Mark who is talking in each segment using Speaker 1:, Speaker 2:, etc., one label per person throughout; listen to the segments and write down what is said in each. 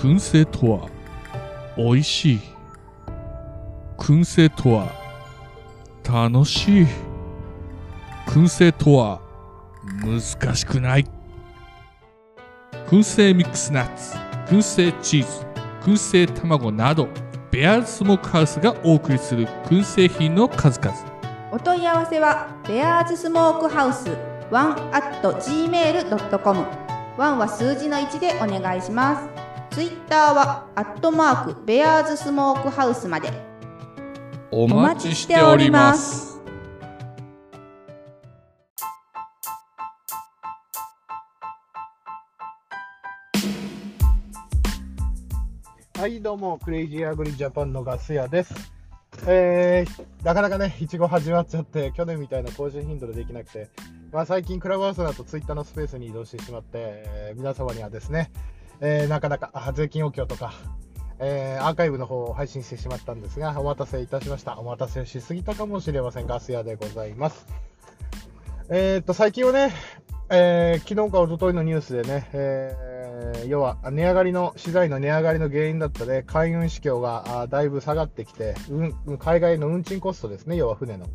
Speaker 1: 燻製とは美味しい。燻製とは楽しい。燻製とは難しくない。燻製ミックスナッツ燻製チーズ燻製卵などベアーズスモークハウスがお送りする燻製品の数々。
Speaker 2: お問い合わせはベアーズスモークハウスワンアット gmail.com ワンは数字の1でお願いします。ツイッターはアットマークベアーズスモークハウスまで
Speaker 1: お
Speaker 2: 待ちしております
Speaker 3: はい、どうも、クレイジーアグリジャパンのガス屋です。えー、なかなかね、いちご始まっちゃって、去年みたいな更新頻度でできなくて、まあ、最近、クラブハウスだとツイッターのスペースに移動してしまって、えー皆様にはですね、えーなかなか税金補強とか、えーアーカイブの方を配信してしまったんですが、お待たせいたしました。お待たせしすぎたかもしれません。ガス屋でございます。えーっと、最近はね、えー昨日か一昨日のニュースでね、えー要は値上がりの、資材の値上がりの原因だったね、海運市況がだいぶ下がってきて、うん、海外の運賃コストですね、要は船の。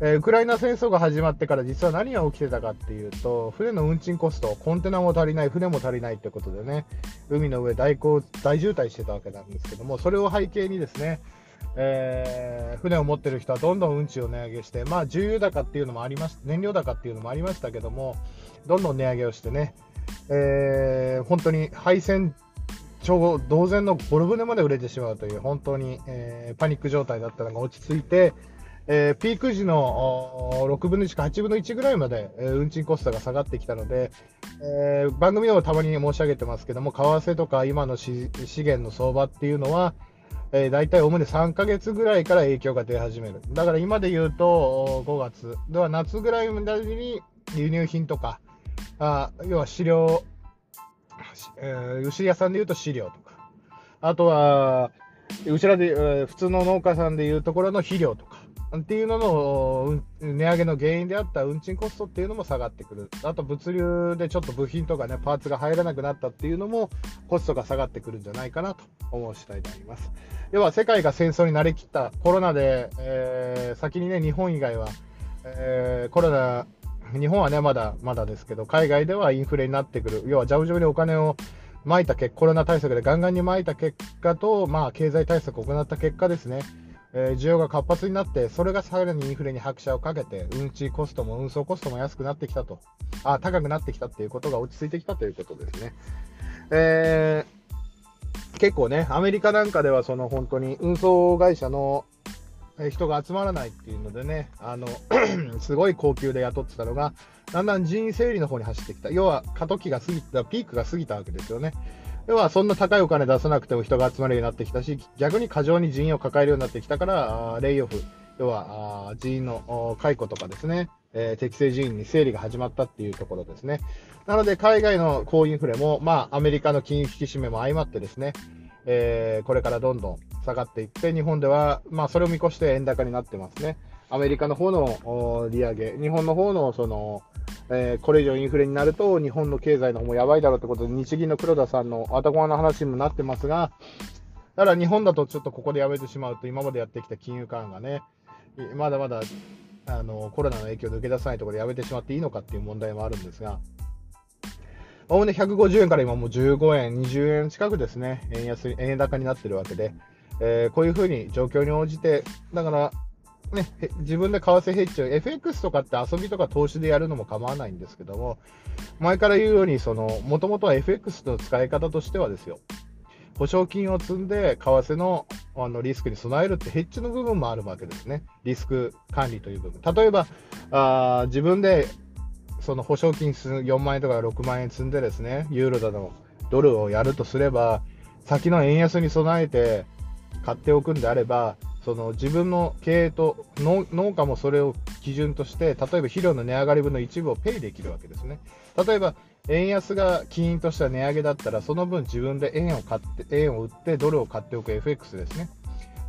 Speaker 3: えーウクライナ戦争が始まってから実は何が起きてたかっていうと、船の運賃コスト、コンテナも足りない、船も足りないってことでね、海の上大行大渋滞してたわけなんですけども、それを背景にですね、えー船を持ってる人はどんどん運賃を値上げして、まあ、重油高っていうのもありまし燃料高っていうのもありましたけども、どんどん値上げをしてね、えー本当に配線超同然のボロ船まで売れてしまうという、本当に、えーパニック状態だったのが落ち着いて、えーピーク時の6分の1か8分の1ぐらいまで、えー運賃コストが下がってきたので、えー番組でもたまに申し上げてますけども、為替とか今の資源の相場っていうのは、えー、大体おおむね3ヶ月ぐらいから影響が出始める。だから今で言うと5月、では夏ぐらいまでに輸入品とか、あ要は飼料、しえー牛屋さんで言うと飼料とか、あとは、牛らで、えー普通の農家さんでいうところの肥料とか、っていうのの値上げの原因であった運賃コストっていうのも下がってくる。あと物流でちょっと部品とかね、パーツが入らなくなったっていうのもコストが下がってくるんじゃないかなと思う次第であります。要は世界が戦争に慣れきったコロナで、えー先にね、日本以外は、えーコロナ、日本はね、まだまだですけど、海外ではインフレになってくる。要はジャブジャブにお金を撒いた結コロナ対策でガンガンに撒いた結果と、まあ、経済対策を行った結果ですね、えー需要が活発になって、それがさらにインフレに拍車をかけて、運賃コストも運送コストも安くなってきたと、あ高くなってきたっていうことが落ち着いてきたということですね。えー結構ね、アメリカなんかではその本当に運送会社の人が集まらないっていうのでね、あの すごい高級で雇ってたのが、だんだん人員整理の方に走ってきた。要は過渡期が過ぎた、ピークが過ぎたわけですよね。要はそんな高いお金出さなくても人が集まるようになってきたし、逆に過剰に人員を抱えるようになってきたから、レイオフ、要は人員の解雇とかですね、えー適正人員に整理が始まったっていうところですね。なので海外の高インフレも、まあアメリカの金融引き締めも相まってですね、えーこれからどんどん下がっていって、日本では、まあ、それを見越して円高になってますね。アメリカの方の利上げ、日本の方のその、えーこれ以上インフレになると、日本の経済の方もやばいだろうってことで、日銀の黒田さんの頭の話にもなってますが、ただ日本だとちょっとここでやめてしまうと、今までやってきた金融緩和がね、まだまだあのコロナの影響で抜け出さないところでやめてしまっていいのかっていう問題もあるんですが、おおむね150円から今もう15円、20円近くですね、円安、円高になってるわけで、えーこういうふうに状況に応じて、だから、ね、自分で為替ヘッジを、FX とかって遊びとか投資でやるのも構わないんですけども、前から言うように、その、もともとは FX の使い方としてはですよ、保証金を積んで、為替のあのリスクに備えるってヘッジの部分もあるわけですね。リスク管理という部分。例えば、あ自分でその保証金4万円とか6万円積んでですね、ユーロだの、ドルをやるとすれば、先の円安に備えて買っておくんであれば、その自分の経営と農家もそれを基準として、例えば肥料の値上がり分の一部をペイできるわけですね。例えば、円安が起因とした値上げだったら、その分自分で円を買って、円を売ってドルを買っておく FX ですね。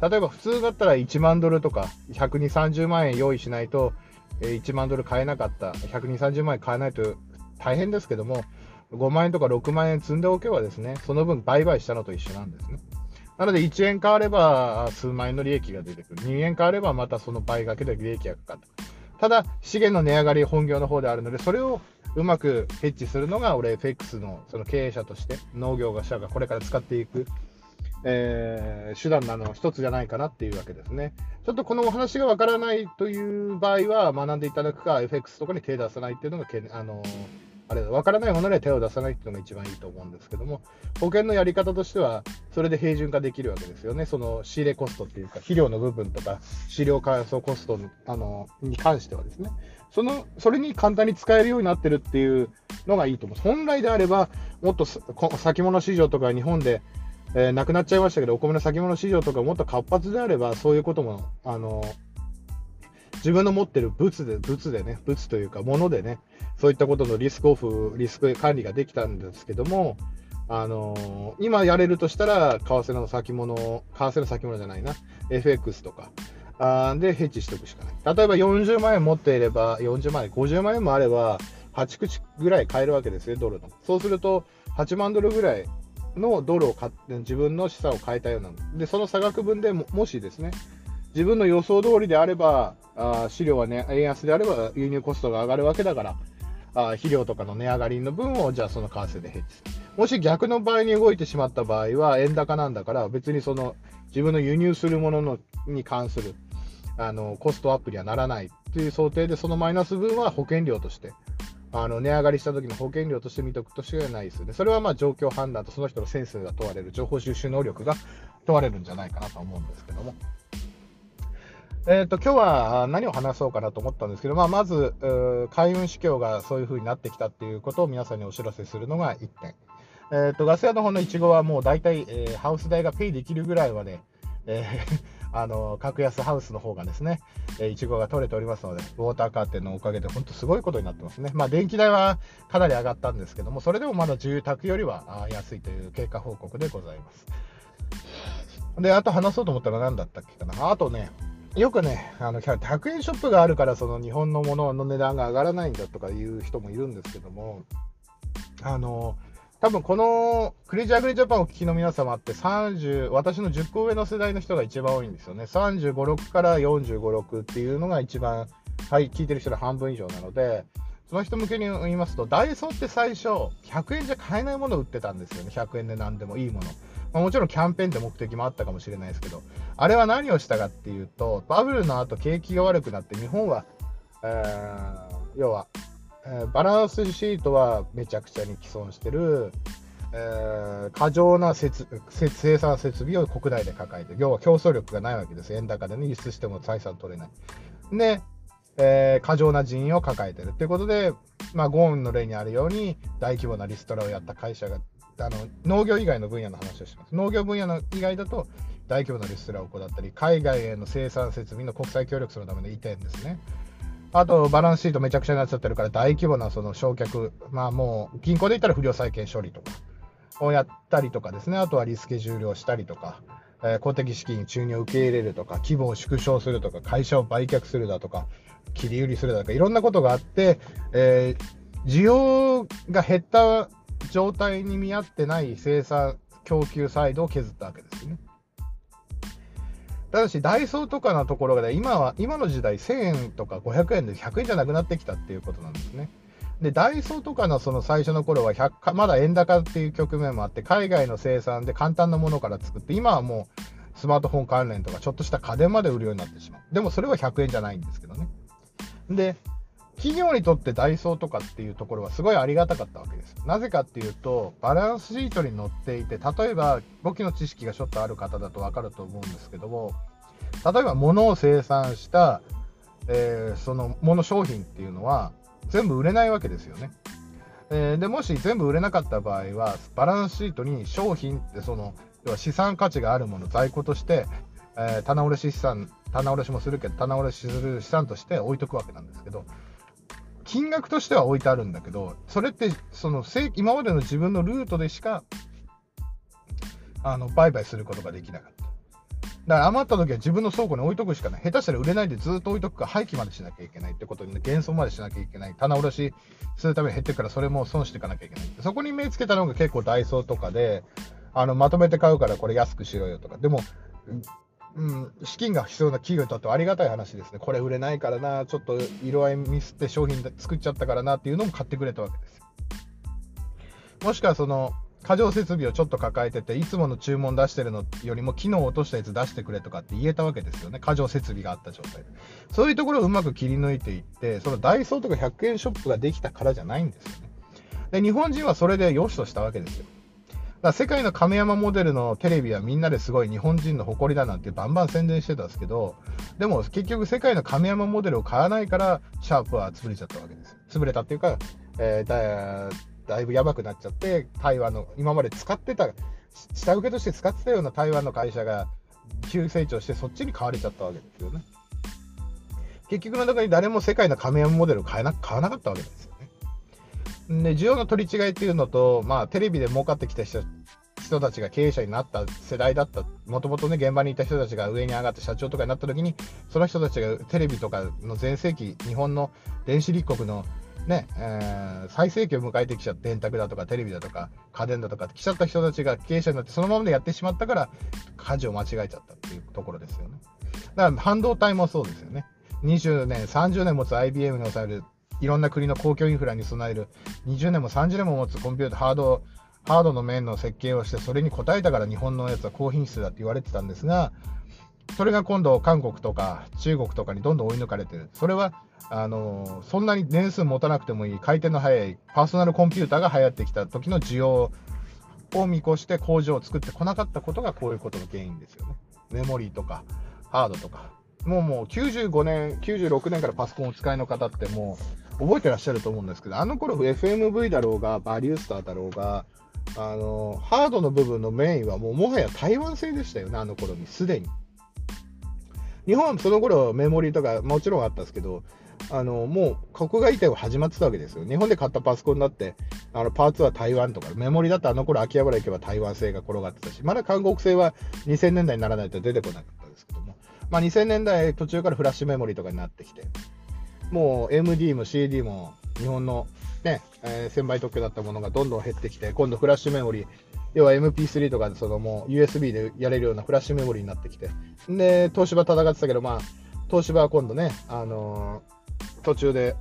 Speaker 3: 例えば普通だったら1万ドルとか1230万円用意しないと、1万ドル買えなかった、120、30万円買えないと大変ですけども、5万円とか6万円積んでおけばですね、その分売買したのと一緒なんですね。なので1円変われば数万円の利益が出てくる。2円変わればまたその倍掛けで利益がかかる。ただ、資源の値上がり本業の方であるので、それをうまくヘッジするのが、俺、FX のその経営者として、農業者がこれから使っていく、えー手段なの一つじゃないかなっていうわけですね。ちょっとこのお話がわからないという場合は、学んでいただくか、FX とかに手出さないっていうのが、あのあれだ、わからないものには手を出さないっていうのが一番いいと思うんですけども、保険のやり方としては、それで平準化できるわけですよね。その仕入れコストっていうか、肥料の部分とか、飼料開発コストのあのに関してはですね。その、それに簡単に使えるようになってるっていうのがいいと思う。本来であれば、もっと先物市場とか日本で、えーなくなっちゃいましたけど、お米の先物市場とかもっと活発であれば、そういうことも、あの、自分の持ってる物で、物でね、物というか物でね、そういったことのリスクオフ、リスク管理ができたんですけども、あの今やれるとしたら、為替の先物、為替の先物じゃないな、FX とか、あでヘッジしておくしかない。例えば40万円持っていれば、40万円、50万円もあれば、8口ぐらい買えるわけですよ、ドルの。そうすると、8万ドルぐらいのドルを買って、自分の資産を変えたような。で、その差額分でも、もしですね、自分の予想通りであれば、あ飼料はね、円安であれば輸入コストが上がるわけだから、あ肥料とかの値上がりの分を、じゃあその為替でヘッジする。もし逆の場合に動いてしまった場合は、円高なんだから、別にその自分の輸入するもののに関するあのコストアップにはならないという想定で、そのマイナス分は保険料として、あの値上がりした時の保険料として見ておくとしかないですよね。それはまあ状況判断とその人のセンスが問われる、情報収集能力が問われるんじゃないかなと思うんですけども。えっ、と、今日は何を話そうかなと思ったんですけど、まあ、まず、海運市況がそういう風になってきたっていうことを皆さんにお知らせするのが1点。えっ、と、ガス屋の方のイチゴはもう大体、えーハウス代がペイできるぐらいまで、えー あの、格安ハウスの方がですね、えーイチゴが取れておりますので、ウォーターカーテンのおかげで本当すごいことになってますね。まあ、電気代はかなり上がったんですけども、それでもまだ住宅よりは安いという経過報告でございます。で、あと話そうと思ったら何だったっけかな。あとね、よくね、あの100円ショップがあるから、その日本のものの値段が上がらないんだとかいう人もいるんですけども、あの、多分このクレイジーアグリジャパンをお聞きの皆様って30、私の10個上の世代の人が一番多いんですよね。35、6から45、6っていうのが一番、はい、聞いてる人の半分以上なので、その人向けに言いますと、ダイソーって最初、100円じゃ買えないものを売ってたんですよね。100円で何でもいいもの。まあ、もちろんキャンペーンって目的もあったかもしれないですけど、あれは何をしたかっていうと、バブルの後景気が悪くなって、日本は、えー要は、えーバランスシートはめちゃくちゃに既存してる、えー過剰な生産設備を国内で抱えて、要は競争力がないわけです。円高でね、輸出しても採算取れない。で、えー過剰な人員を抱えてるっていうことで、まあ、ゴーンの例にあるように、大規模なリストラをやった会社が、あの農業以外の分野の話をします。農業分野の以外だと、大規模なリストラを行ったり、海外への生産設備の国際協力するための移転ですね。あと、バランスシートめちゃくちゃになっちゃってるから、大規模なその焼却、まあもう、銀行で言ったら不良債権処理とかをやったりとかですね、あとはリスケ終了したりとか、えー公的資金注入を受け入れるとか、規模を縮小するとか、会社を売却するだとか、切り売りするだとか、いろんなことがあって、えー需要が減った状態に見合ってない生産、供給サイドを削ったわけですね。ただし、ダイソーとかのところがね、今は、今の時代1000円とか500円で100円じゃなくなってきたっていうことなんですね。で、ダイソーとかのその最初の頃は100か、まだ円高っていう局面もあって、海外の生産で簡単なものから作って、今はもうスマートフォン関連とか、ちょっとした家電まで売るようになってしまう。でもそれは100円じゃないんですけどね。で、企業にとってダイソーとかっていうところはすごいありがたかったわけです。なぜかっていうと、バランスシートに載っていて、例えば、簿記の知識がちょっとある方だとわかると思うんですけども、例えば物を生産した、えーその物商品っていうのは、全部売れないわけですよね。えーでもし全部売れなかった場合は、バランスシートに商品ってその、要は資産価値があるもの、在庫として、えー棚卸資産、棚卸もするけど、棚卸する資産として置いとくわけなんですけど、金額としては置いてあるんだけど、それってその正今までの自分のルートでしかあの売買することができなかった。だから余った時は自分の倉庫に置いとくしかない。下手したら売れないでずっと置いとくか、廃棄までしなきゃいけないってことに、減損までしなきゃいけない。棚卸しするために減ってるから、それも損していかなきゃいけない。そこに目つけたのが結構ダイソーとかで、あの、まとめて買うからこれ安くしろよとか。でも、うん、資金が必要な企業にとってはありがたい話ですね。これ売れないからな、ちょっと色合いミスって商品作っちゃったからなっていうのも買ってくれたわけですよ。もしくはその、過剰設備をちょっと抱えてて、いつもの注文出してるのよりも機能を落としたやつ出してくれとかって言えたわけですよね。過剰設備があった状態で。そういうところをうまく切り抜いていって、そのダイソーとか100円ショップができたからじゃないんですよね。で、日本人はそれで良しとしたわけですよ。だ世界の亀山モデルのテレビはみんなですごい日本人の誇りだなんてバンバン宣伝してたんですけど、でも結局世界の亀山モデルを買わないから、シャープは潰れちゃったわけです。潰れたっていうか、えーだいぶやばくなっちゃって、台湾の今まで使ってた、下請けとして使ってたような台湾の会社が急成長してそっちに買われちゃったわけですよね。結局の中に誰も世界の亀山モデルを買えな買わなかったわけですよ。で、需要の取り違いっていうのと、まあ、テレビで儲かってきた人人たちが経営者になった世代だった、もともとね、現場にいた人たちが上に上がって社長とかになった時に、その人たちがテレビとかの全盛期、日本の電子立国のね、えー最盛期を迎えてきちゃって、電卓だとかテレビだとか家電だとか来ちゃった人たちが経営者になって、そのままでやってしまったから、舵を間違えちゃったっていうところですよね。だから半導体もそうですよね。20年、30年持つ IBM に抑える、いろんな国の公共インフラに備える、20年も30年も持つコンピューター、ハード、ハードの面の設計をして、それに応えたから日本のやつは高品質だって言われてたんですが、それが今度、韓国とか中国とかにどんどん追い抜かれてる。それは、あのそんなに年数持たなくてもいい、回転の速いパーソナルコンピューターが流行ってきた時の需要を見越して工場を作ってこなかったことがこういうことの原因ですよね。メモリーとか、ハードとか。もうもう95年、96年からパソコンをお使いの方ってもう覚えてらっしゃると思うんですけど、あの頃 FMV だろうが、バリュースターだろうが、あの、ハードの部分のメインはもうもはや台湾製でしたよね、あの頃に、すでに。日本その頃メモリーとかもちろんあったんですけど、あの、もう国外移転は始まってたわけですよ。日本で買ったパソコンだって、あの、パーツは台湾とか、メモリだってあの頃秋葉原行けば台湾製が転がってたし、まだ韓国製は2000年代にならないと出てこなかったですけども、まあ2000年代途中からフラッシュメモリとかになってきて、もう MD も CD も日本のね、えー1000倍特許だったものがどんどん減ってきて、今度フラッシュメモリー、要は MP3 とかそのもう USB でやれるようなフラッシュメモリーになってきて、で、東芝戦ってたけど、まあ、東芝は今度ね、あのー途中で、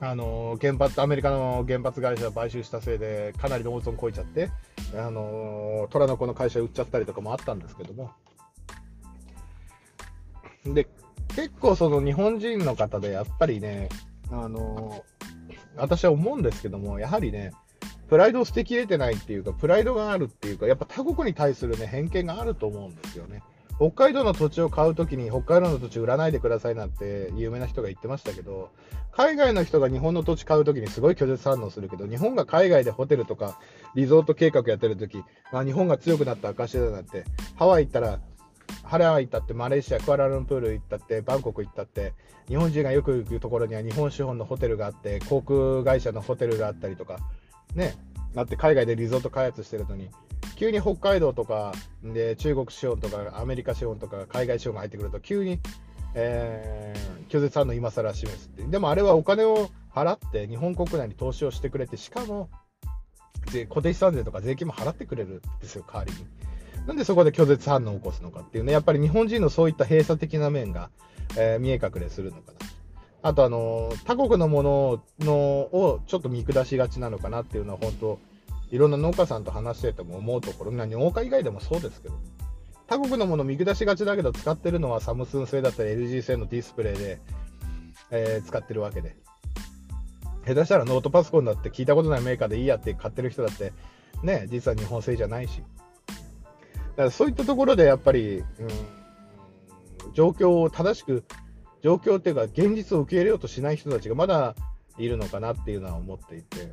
Speaker 3: あのー原発、アメリカの原発会社を買収したせいで、かなりの大損こいちゃって、あのー虎の子の会社売っちゃったりとかもあったんですけども。で、結構その日本人の方でやっぱりね、あの私は思うんですけども、やはりね、プライドを捨てきれてないっていうか、プライドがあるっていうか、やっぱ他国に対するね、偏見があると思うんですよね。北海道の土地を買うときに、北海道の土地売らないでくださいなんて有名な人が言ってましたけど、海外の人が日本の土地買うときにすごい拒絶反応するけど、日本が海外でホテルとかリゾート計画やってるとき、まあ、日本が強くなった証だなんて、ハワイ行ったら、ハワイ行ったって、マレーシア、クアラルンプール行ったって、バンコク行ったって、日本人がよく行くところには日本資本のホテルがあって、航空会社のホテルがあったりとか、ね、だって海外でリゾート開発してるのに、急に北海道とかで中国資本とかアメリカ資本とか海外資本が入ってくると、急に、えー拒絶反応今更示すって。でもあれはお金を払って日本国内に投資をしてくれて、しかも税固定資産税とか税金も払ってくれるんですよ、代わりに。なんでそこで拒絶反応を起こすのかっていうね、やっぱり日本人のそういった閉鎖的な面が、えー見え隠れするのかな。あと、あの他国のもののをちょっと見下しがちなのかなっていうのは、本当、いろんな農家さんと話してても思うところ、まあ農家以外でもそうですけど、他国のもの見下しがちだけど、使ってるのはサムスン製だったり LG 製のディスプレイで、えー使ってるわけで。下手したらノートパソコンだって聞いたことないメーカーでいいやって買ってる人だって、ね、実は日本製じゃないし。だからそういったところでやっぱり、うん、状況を正しく、状況っていうか現実を受け入れようとしない人たちがまだいるのかなっていうのは思っていて。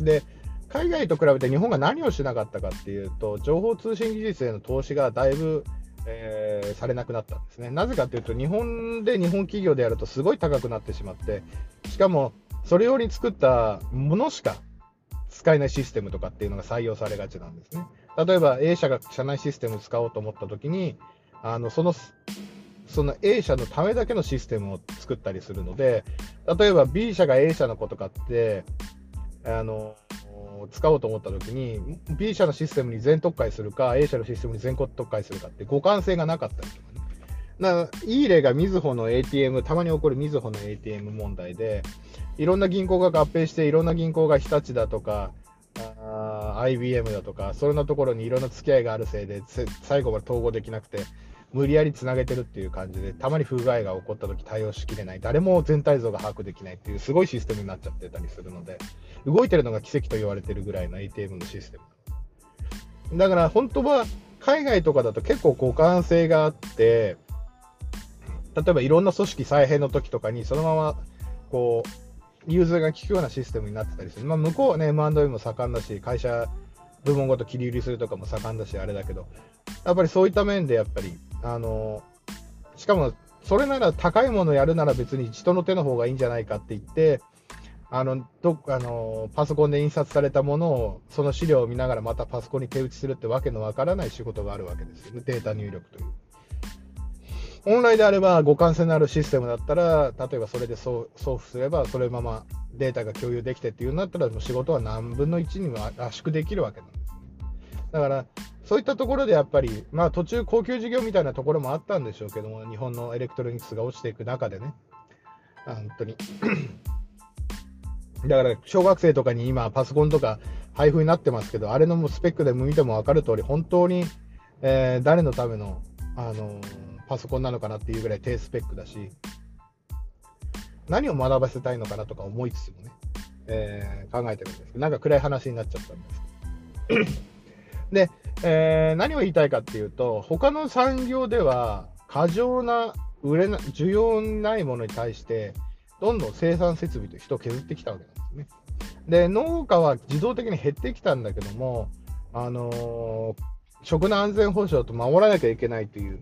Speaker 3: で、海外と比べて日本が何をしなかったかっていうと、情報通信技術への投資がだいぶ、えーされなくなったんですね。なぜかというと、日本で日本企業でやるとすごい高くなってしまって、しかもそれ用に作ったものしか使えないシステムとかっていうのが採用されがちなんですね。例えば A 社が社内システムを使おうと思ったときに、あのそのその A 社のためだけのシステムを作ったりするので、例えば B 社が A 社のこと買って、あの使おうと思ったときに、B 社のシステムに全特化するか、A 社のシステムに全特化するかって互換性がなかったりとかね。だかいい例がみずほの ATM、たまに起こるみずほの ATM 問題で、いろんな銀行が合併して、いろんな銀行が日立だとか、あ IBM だとか、そんなところにいろんな付き合いがあるせいで、最後まで統合できなくて、無理やりつなげてるっていう感じで、たまに不具合が起こったとき対応しきれない、誰も全体像が把握できないっていう、すごいシステムになっちゃってたりするので、動いてるのが奇跡と言われてるぐらいの ATM のシステム。だから本当は、海外とかだと結構互換性があって、例えばいろんな組織再編の時とかに、そのままこう融通が利くようなシステムになってたりする、まあ、向こうはね、M&A も盛んだし、会社部門ごと切り売りするとかも盛んだし、あれだけど、やっぱりそういった面で、やっぱり、あのしかもそれなら高いものやるなら別に人の手の方がいいんじゃないかって言って、あのどあのパソコンで印刷されたものを、その資料を見ながらまたパソコンに手打ちするってわけのわからない仕事があるわけですよね、データ入力という。本来であれば互換性のあるシステムだったら、例えばそれで送付すれば、それままデータが共有できてっていうんだったら、もう仕事は何分の1にも圧縮できるわけなんですね。だから、そういったところでやっぱり、まあ途中公共事業みたいなところもあったんでしょうけども、日本のエレクトロニクスが落ちていく中でね、本当に。だから、小学生とかに今、パソコンとか配布になってますけど、あれのもスペックでも見ても分かる通り、本当に、えー誰のための、あのーパソコンなのかなっていうぐらい低スペックだし、何を学ばせたいのかなとか思いつつもね、えー考えてるんですけど、なんか暗い話になっちゃったんです。で、えー何を言いたいかっていうと、他の産業では過剰な売れな需要ないものに対して、どんどん生産設備と人を削ってきたわけなんですね。で、農家は自動的に減ってきたんだけども、あのー食の安全保障と守らなきゃいけないという、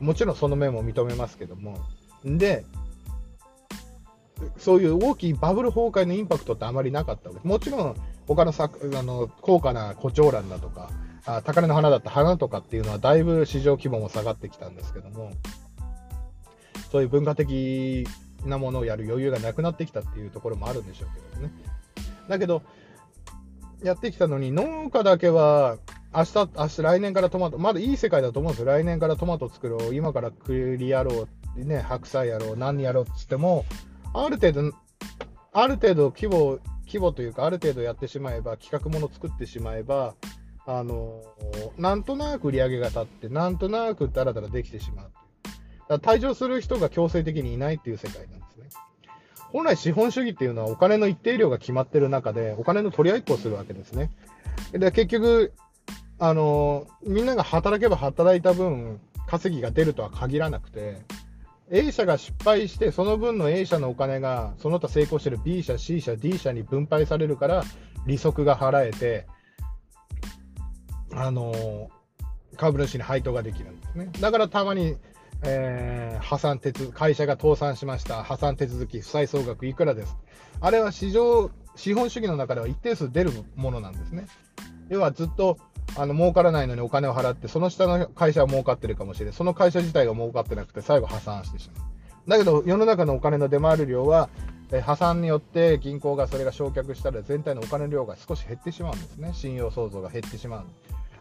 Speaker 3: もちろんその面も認めますけども、で、そういう大きいバブル崩壊のインパクトってあまりなかったわけ。もちろん、他のさあの高価な胡蝶蘭だとか、あ高嶺の花だった花とかっていうのは、だいぶ市場規模も下がってきたんですけども、そういう文化的なものをやる余裕がなくなってきたっていうところもあるんでしょうけどね。だけど、やってきたのに、農家だけは、明日、明日、来年からトマト、まだいい世界だと思うんですよ。来年からトマト作ろう、今から栗やろう、ね、白菜やろう、何やろうっつっても、ある程度、ある程度規模、規模というか、ある程度やってしまえば、企画もの作ってしまえば、あのなんとなく売り上げが立って、なんとなくだらだらできてしまう。だ退場する人が強制的にいないっていう世界なんですね。本来資本主義っていうのはお金の一定量が決まってる中で、お金の取り合いっこをするわけですね。で、結局、あのみんなが働けば働いた分、稼ぎが出るとは限らなくて、A 社が失敗して、その分の A 社のお金が、その他成功してる B 社、C 社、D 社に分配されるから、利息が払えて、あの株主に配当ができるんですね。だからたまに、えー破産手続会社が倒産しました、破産手続き、負債総額いくらです。あれは市場、資本主義の中では一定数出るものなんですね。要はずっとあの儲からないのにお金を払って、その下の会社は儲かってるかもしれない。その会社自体が儲かってなくて、最後破産してしまう。だけど、世の中のお金の出回る量は、え破産によって銀行がそれが焼却したら全体のお金量が少し減ってしまうんですね。信用創造が減ってしまう。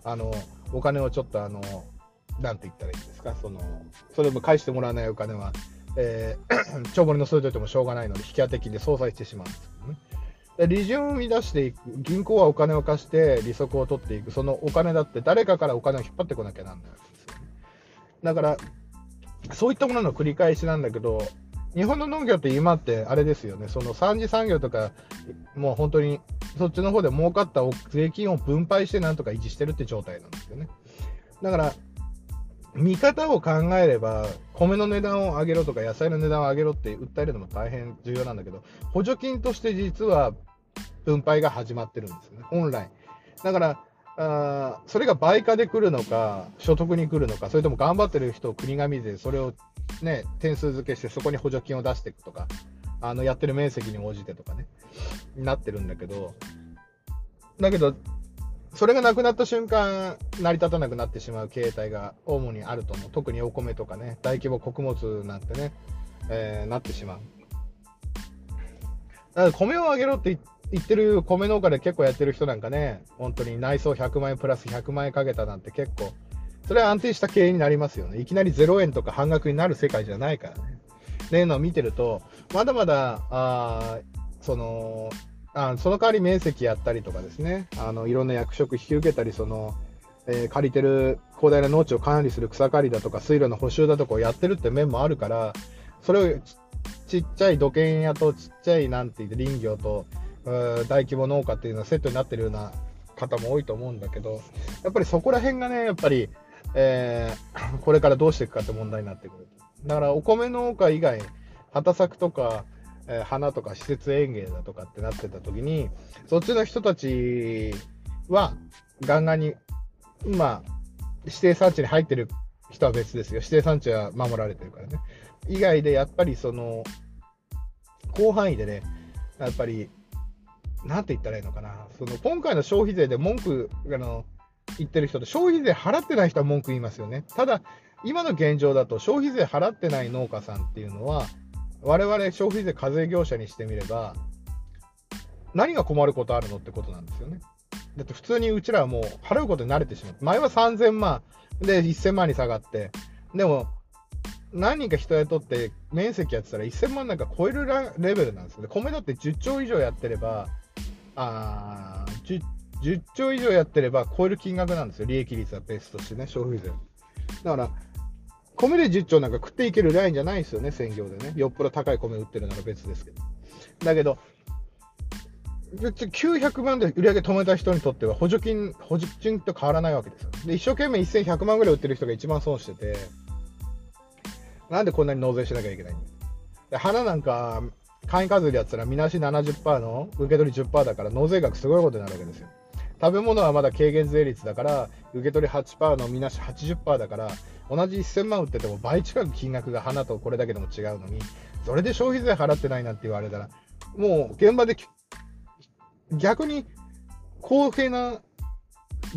Speaker 3: あの、お金をちょっとあの、なんて言ったらいいんですか、その、それも返してもらわないお金は、えー 帳簿に載せといてもしょうがないので、引き当て金で相殺してしまうんです。利潤を生み出していく、銀行はお金を貸して利息を取っていく、そのお金だって誰かからお金を引っ張ってこなきゃなんないわけですよね。だから、そういったものの繰り返しなんだけど、日本の農業って今ってあれですよね、その三次産業とか、もう本当にそっちの方で儲かった税金を分配してなんとか維持してるって状態なんですよね。だから、見方を考えれば、米の値段を上げろとか野菜の値段を上げろって訴えるのも大変重要なんだけど、補助金として実は分配が始まってるんですよね、本来。だから、あーそれが倍価で来るのか、所得に来るのか、それとも頑張ってる人を国が見て、それをね、点数付けしてそこに補助金を出していくとか、あのやってる面積に応じてとかね、なってるんだけど、だけど、それがなくなった瞬間、成り立たなくなってしまう形態が主にあると思う。特にお米とかね、大規模穀物なんてね、えーなってしまう。だから米をあげろって言ってる米農家で結構やってる人なんかね、本当に内装100万円プラス100万円かけたなんて結構、それは安定した経営になりますよね。いきなり0円とか半額になる世界じゃないからね。っていうのを見てると、まだまだ、あその、あその代わり面積やったりとかですね、あのいろんな役職引き受けたり、そのえー借りてる広大な農地を管理する草刈りだとか、水路の補修だとかをやってるって面もあるから、それをちちっちゃい土建屋とちっちゃいなんて言って林業と大規模農家っていうのはセットになってるような方も多いと思うんだけど、やっぱりそこら辺がね、やっぱり、えーこれからどうしていくかって問題になってくる。だからお米農家以外、畑作とか、えー花とか施設園芸だとかってなってた時に、そっちの人たちは、ガンガンに、まあ、指定産地に入ってる人は別ですよ。指定産地は守られてるからね。以外で、やっぱりその、広範囲でね、やっぱり、なんて言ったらいいのかな。その、今回の消費税で文句、あの、言ってる人と、消費税払ってない人は文句言いますよね。ただ、今の現状だと、消費税払ってない農家さんっていうのは、我々消費税課税業者にしてみれば、何が困ることあるのってことなんですよね。だって普通にうちらはもう払うことに慣れてしまう。前は3000万で1000万に下がって、でも何人か人雇って面積やってたら1000万なんか超えるレベルなんですよね。米だって10兆以上やってれば、あ 10, 10兆以上やってれば超える金額なんですよ。利益率はベースとしてね、消費税。だから、米で10兆なんか食っていけるラインじゃないですよね、専業でね。よっぽど高い米売ってるなら別ですけど。だけど、別に900万で売り上げ止めた人にとっては補助金、補助金と変わらないわけですよ。で、一生懸命1100万ぐらい売ってる人が一番損してて、なんでこんなに納税しなきゃいけないんで花なんか、会員数でやったら、みなし70%の受け取り10%だから、納税額すごいことになるわけですよ。食べ物はまだ軽減税率だから、受け取り8%のみなし80%だから、同じ1000万売ってても倍近く金額が花とこれだけでも違うのに、それで消費税払ってないなんて言われたら、もう現場で逆に公平な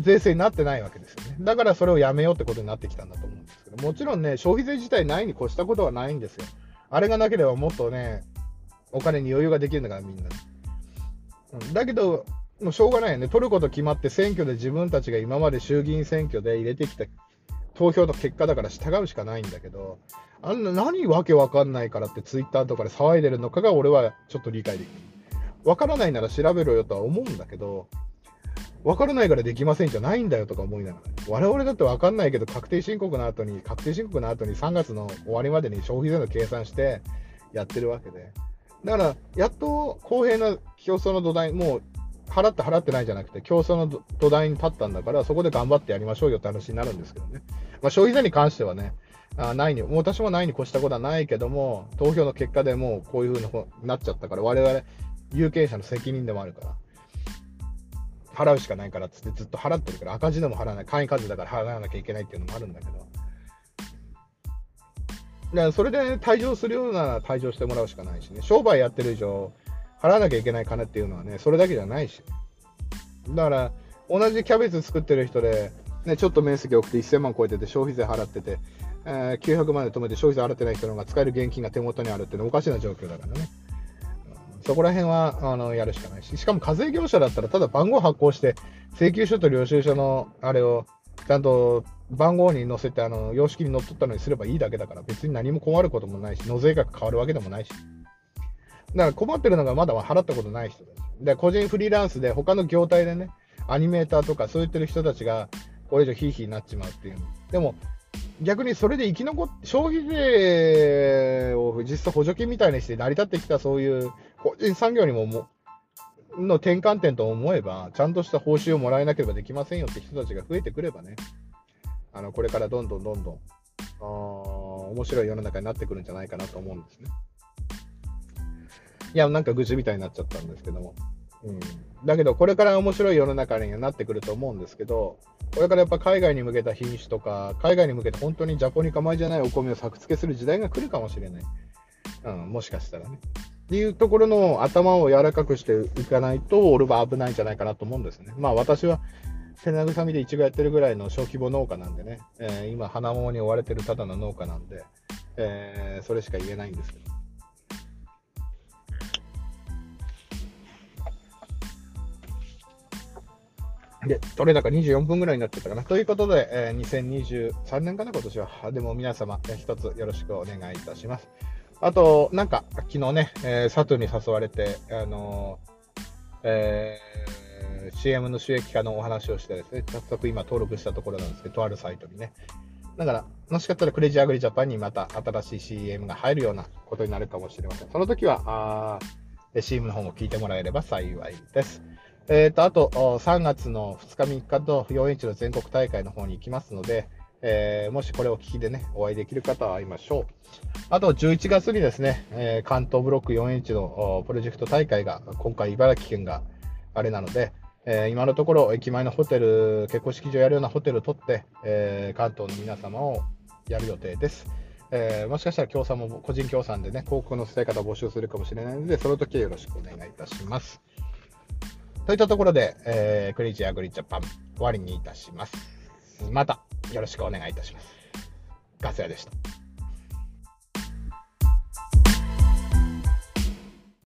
Speaker 3: 税制になってないわけですよね。だからそれをやめようってことになってきたんだと思うんですけど、もちろんね、消費税自体ないに越したことはないんですよ。あれがなければもっとね、お金に余裕ができるんだから、みんな。だけど、もうしょうがないよね。取ること決まって選挙で自分たちが今まで衆議院選挙で入れてきた投票の結果だから従うしかないんだけど、あんな何わけわかんないからってツイッターとかで騒いでるのかが俺はちょっと理解できる。わからないなら調べろよとは思うんだけど、わからないからできませんじゃないんだよとか思いながら。我々だってわかんないけど、確定申告の後に、確定申告の後に3月の終わりまでに消費税の計算してやってるわけで。だから、やっと公平な競争の土台、もう払って払ってないじゃなくて、競争の土台に立ったんだから、そこで頑張ってやりましょうよって話になるんですけどね。まあ、消費税に関してはね、あないに、もう私もないに越したことはないけども、投票の結果でもうこういう風になっちゃったから、我々、有権者の責任でもあるから、払うしかないからっつってずっと払ってるから、赤字でも払わない、会員数だから払わなきゃいけないっていうのもあるんだけど、だからそれで、退場するようなら退場してもらうしかないしね、商売やってる以上、払わなきゃいけない金っていうのはね、それだけじゃないし、だから、同じキャベツ作ってる人で、ね、ちょっと面積多くて1000万超えてて消費税払ってて、えー900万で止めて消費税払ってない人の方が使える現金が手元にあるっていうのはおかしな状況だからね。そこら辺はあのやるしかないし、しかも課税業者だったらただ番号発行して、請求書と領収書のあれをちゃんと番号に載せて、あの様式に載っとったのにすればいいだけだから、別に何も困ることもないし、納税額変わるわけでもないし。だから困ってるのがまだ払ったことない人です。で、個人フリーランスで他の業態でね、アニメーターとかそう言ってる人たちが、これ以上ヒーヒーになっちまうっていう。でも、逆にそれで生き残っ、消費税を実質補助金みたいにして成り立ってきたそういう個人産業にももの転換点と思えば、ちゃんとした報酬をもらえなければできませんよって人たちが増えてくればね、あのこれからどんどんどんどん、あ面白い世の中になってくるんじゃないかなと思うんですね。いや、なんか愚痴みたいになっちゃったんですけども。うん、だけど、これから面白い世の中にはなってくると思うんですけど、これからやっぱ海外に向けた品種とか、海外に向けて本当にジャポニカ米じゃないお米を作付けする時代が来るかもしれない。うん、もしかしたらね。っていうところの頭を柔らかくしていかないと、俺は危ないんじゃないかなと思うんですね。まあ私は、手慰みでイチゴやってるぐらいの小規模農家なんでね、えー今、花桃に追われてるただの農家なんで、えーそれしか言えないんですけど。で、取れ高24分ぐらいになってたかな。ということで、えー2023年かな、今年は。でも皆様、えー一つよろしくお願いいたします。あと、なんか、昨日ね、えー、サトゥに誘われて、あのーえー CM の収益化のお話をしてですね、早速今登録したところなんですけど、とあるサイトにね。だから、もしかしたらクレイジーアグリジャパンにまた新しい CM が入るようなことになるかもしれません。その時は、あ CM の方も聞いてもらえれば幸いです。えー、と、あと、3月の2日3日と4インチの全国大会の方に行きますので、えーもしこれを聞きでね、お会いできる方は会いましょう。あと、11月にですね、えー関東ブロック4インチのプロジェクト大会が、今回茨城県があれなので、えー今のところ駅前のホテル、結婚式場やるようなホテルを取って、え関東の皆様をやる予定です。えもしかしたら協賛も個人協賛でね、広告の伝え方を募集するかもしれないので、その時はよろしくお願いいたします。といったところで、えークレイジーアグリジャパン終わりにいたします。またよろしくお願いいたします。ガス屋でした。